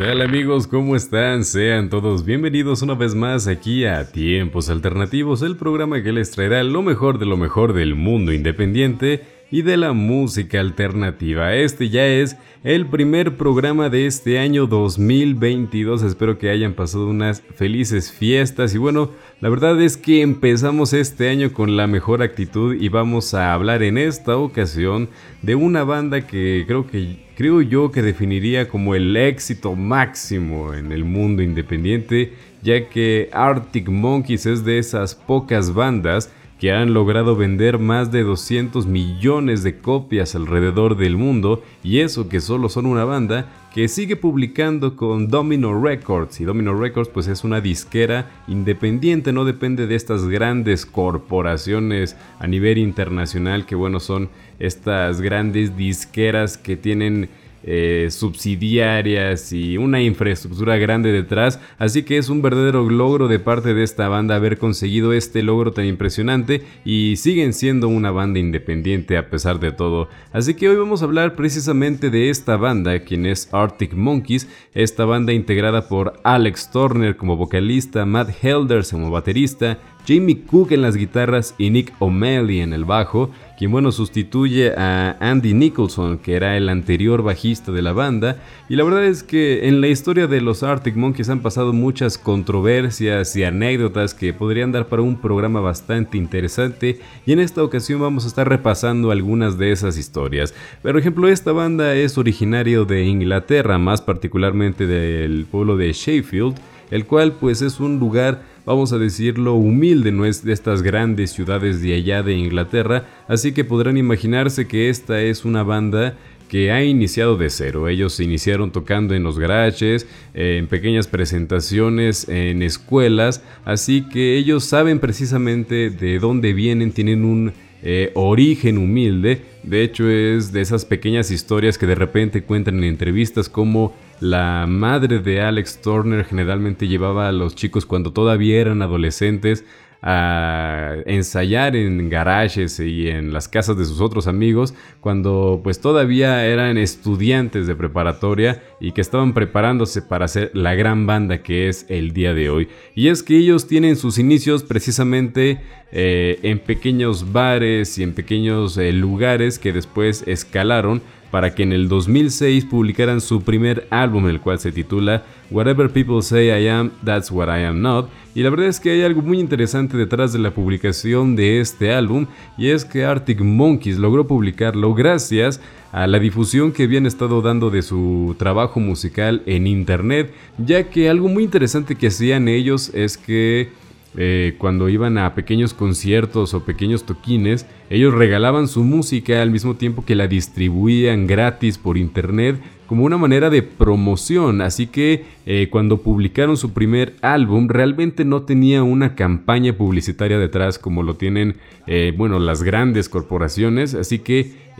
tal amigos? ¿Cómo están? Sean todos bienvenidos una vez más aquí a Tiempos Alternativos, el programa que les traerá lo mejor de lo mejor del mundo independiente y de la música alternativa. Este ya es el primer programa de este año 2022. Espero que hayan pasado unas felices fiestas y bueno, la verdad es que empezamos este año con la mejor actitud y vamos a hablar en esta ocasión de una banda que creo que creo yo que definiría como el éxito máximo en el mundo independiente, ya que Arctic Monkeys es de esas pocas bandas que han logrado vender más de 200 millones de copias alrededor del mundo, y eso que solo son una banda que sigue publicando con Domino Records, y Domino Records pues es una disquera independiente, no depende de estas grandes corporaciones a nivel internacional que bueno son estas grandes disqueras que tienen eh, subsidiarias y una infraestructura grande detrás, así que es un verdadero logro de parte de esta banda haber conseguido este logro tan impresionante y siguen siendo una banda independiente a pesar de todo. Así que hoy vamos a hablar precisamente de esta banda, quien es Arctic Monkeys, esta banda integrada por Alex Turner como vocalista, Matt Helders como baterista, Jamie Cook en las guitarras y Nick O'Malley en el bajo, quien bueno sustituye a Andy Nicholson, que era el anterior bajista de la banda, y la verdad es que en la historia de los Arctic Monkeys han pasado muchas controversias y anécdotas que podrían dar para un programa bastante interesante, y en esta ocasión vamos a estar repasando algunas de esas historias. Por ejemplo, esta banda es originario de Inglaterra, más particularmente del pueblo de Sheffield, el cual pues es un lugar vamos a decirlo, humilde, no es de estas grandes ciudades de allá de Inglaterra, así que podrán imaginarse que esta es una banda que ha iniciado de cero. Ellos se iniciaron tocando en los garajes, en pequeñas presentaciones, en escuelas, así que ellos saben precisamente de dónde vienen, tienen un eh, origen humilde. De hecho, es de esas pequeñas historias que de repente cuentan en entrevistas como la madre de Alex Turner generalmente llevaba a los chicos cuando todavía eran adolescentes a ensayar en garajes y en las casas de sus otros amigos cuando pues todavía eran estudiantes de preparatoria y que estaban preparándose para hacer la gran banda que es el día de hoy. Y es que ellos tienen sus inicios precisamente eh, en pequeños bares y en pequeños eh, lugares que después escalaron para que en el 2006 publicaran su primer álbum, el cual se titula Whatever People Say I Am, That's What I Am Not. Y la verdad es que hay algo muy interesante detrás de la publicación de este álbum, y es que Arctic Monkeys logró publicarlo gracias a la difusión que habían estado dando de su trabajo musical en internet, ya que algo muy interesante que hacían ellos es que eh, cuando iban a pequeños conciertos o pequeños toquines, ellos regalaban su música al mismo tiempo que la distribuían gratis por internet como una manera de promoción. Así que eh, cuando publicaron su primer álbum realmente no tenía una campaña publicitaria detrás como lo tienen eh, bueno, las grandes corporaciones. Así que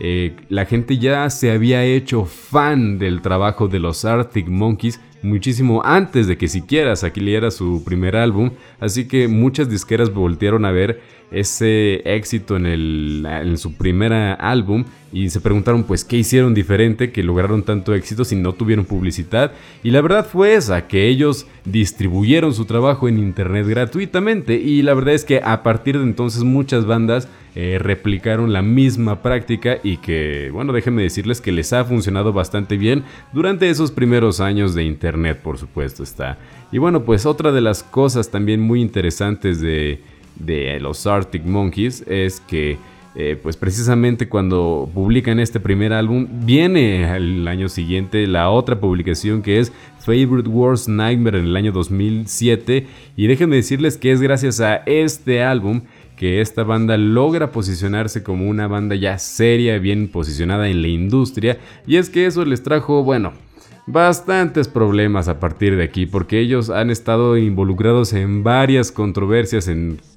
la gente ya se había hecho fan del trabajo de los Arctic Monkeys muchísimo antes de que siquiera saliera su primer álbum, así que muchas disqueras voltearon a ver ese éxito en, el, en su primer álbum y se preguntaron pues qué hicieron diferente que lograron tanto éxito si no tuvieron publicidad y la verdad fue esa que ellos distribuyeron su trabajo en internet gratuitamente y la verdad es que a partir de entonces muchas bandas eh, replicaron la misma práctica y que bueno déjenme decirles que les ha funcionado bastante bien durante esos primeros años de internet por supuesto está. Y bueno pues otra de las cosas también muy interesantes de de los Arctic Monkeys es que eh, pues precisamente cuando publican este primer álbum viene al año siguiente la otra publicación que es Favorite Worst Nightmare en el año 2007 y déjenme decirles que es gracias a este álbum que esta banda logra posicionarse como una banda ya seria, bien posicionada en la industria. Y es que eso les trajo, bueno, bastantes problemas a partir de aquí porque ellos han estado involucrados en varias controversias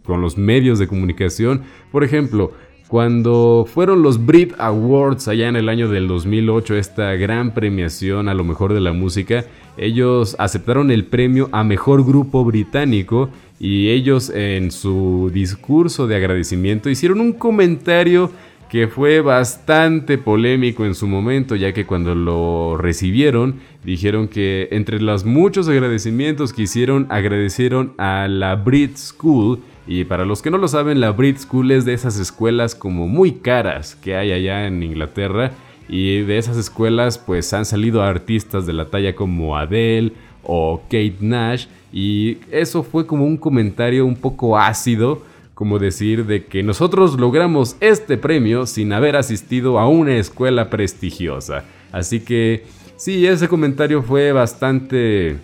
con los medios de comunicación. Por ejemplo, cuando fueron los Brit Awards allá en el año del 2008, esta gran premiación a lo mejor de la música, ellos aceptaron el premio a mejor grupo británico y ellos en su discurso de agradecimiento hicieron un comentario que fue bastante polémico en su momento, ya que cuando lo recibieron dijeron que entre los muchos agradecimientos que hicieron, agradecieron a la Brit School. Y para los que no lo saben, la Brit School es de esas escuelas como muy caras que hay allá en Inglaterra. Y de esas escuelas pues han salido artistas de la talla como Adele o Kate Nash. Y eso fue como un comentario un poco ácido como decir de que nosotros logramos este premio sin haber asistido a una escuela prestigiosa. Así que sí, ese comentario fue bastante...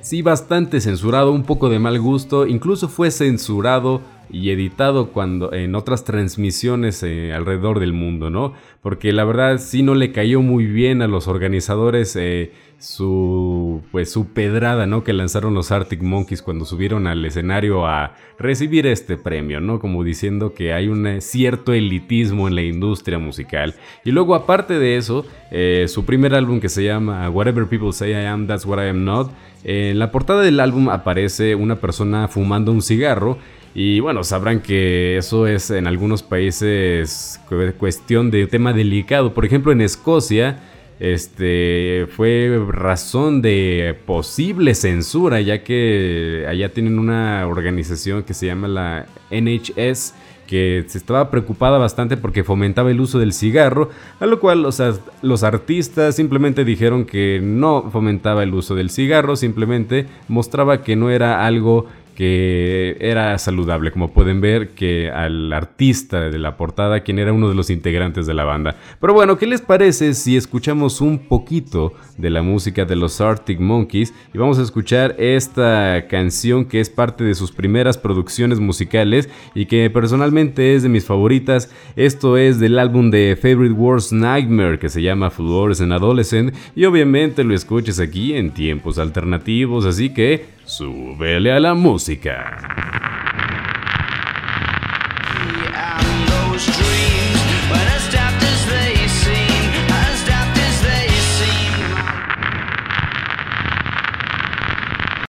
Sí, bastante censurado, un poco de mal gusto, incluso fue censurado y editado cuando en otras transmisiones eh, alrededor del mundo, ¿no? Porque la verdad sí no le cayó muy bien a los organizadores eh, su pues su pedrada, ¿no? Que lanzaron los Arctic Monkeys cuando subieron al escenario a recibir este premio, ¿no? Como diciendo que hay un cierto elitismo en la industria musical. Y luego aparte de eso, eh, su primer álbum que se llama Whatever People Say I Am, That's What I Am Not. en la portada del álbum aparece una persona fumando un cigarro y bueno, sabrán que eso es en algunos países cuestión de tema delicado. Por ejemplo, en Escocia este fue razón de posible censura, ya que allá tienen una organización que se llama la NHS que se estaba preocupada bastante porque fomentaba el uso del cigarro, a lo cual los artistas simplemente dijeron que no fomentaba el uso del cigarro, simplemente mostraba que no era algo que era saludable, como pueden ver que al artista de la portada, quien era uno de los integrantes de la banda. Pero bueno, ¿qué les parece si escuchamos un poquito de la música de los Arctic Monkeys y vamos a escuchar esta canción que es parte de sus primeras producciones musicales y que personalmente es de mis favoritas. Esto es del álbum de Favorite Worst Nightmare que se llama Fluorescent Adolescent y obviamente lo escuches aquí en tiempos alternativos, así que Súbele a la música.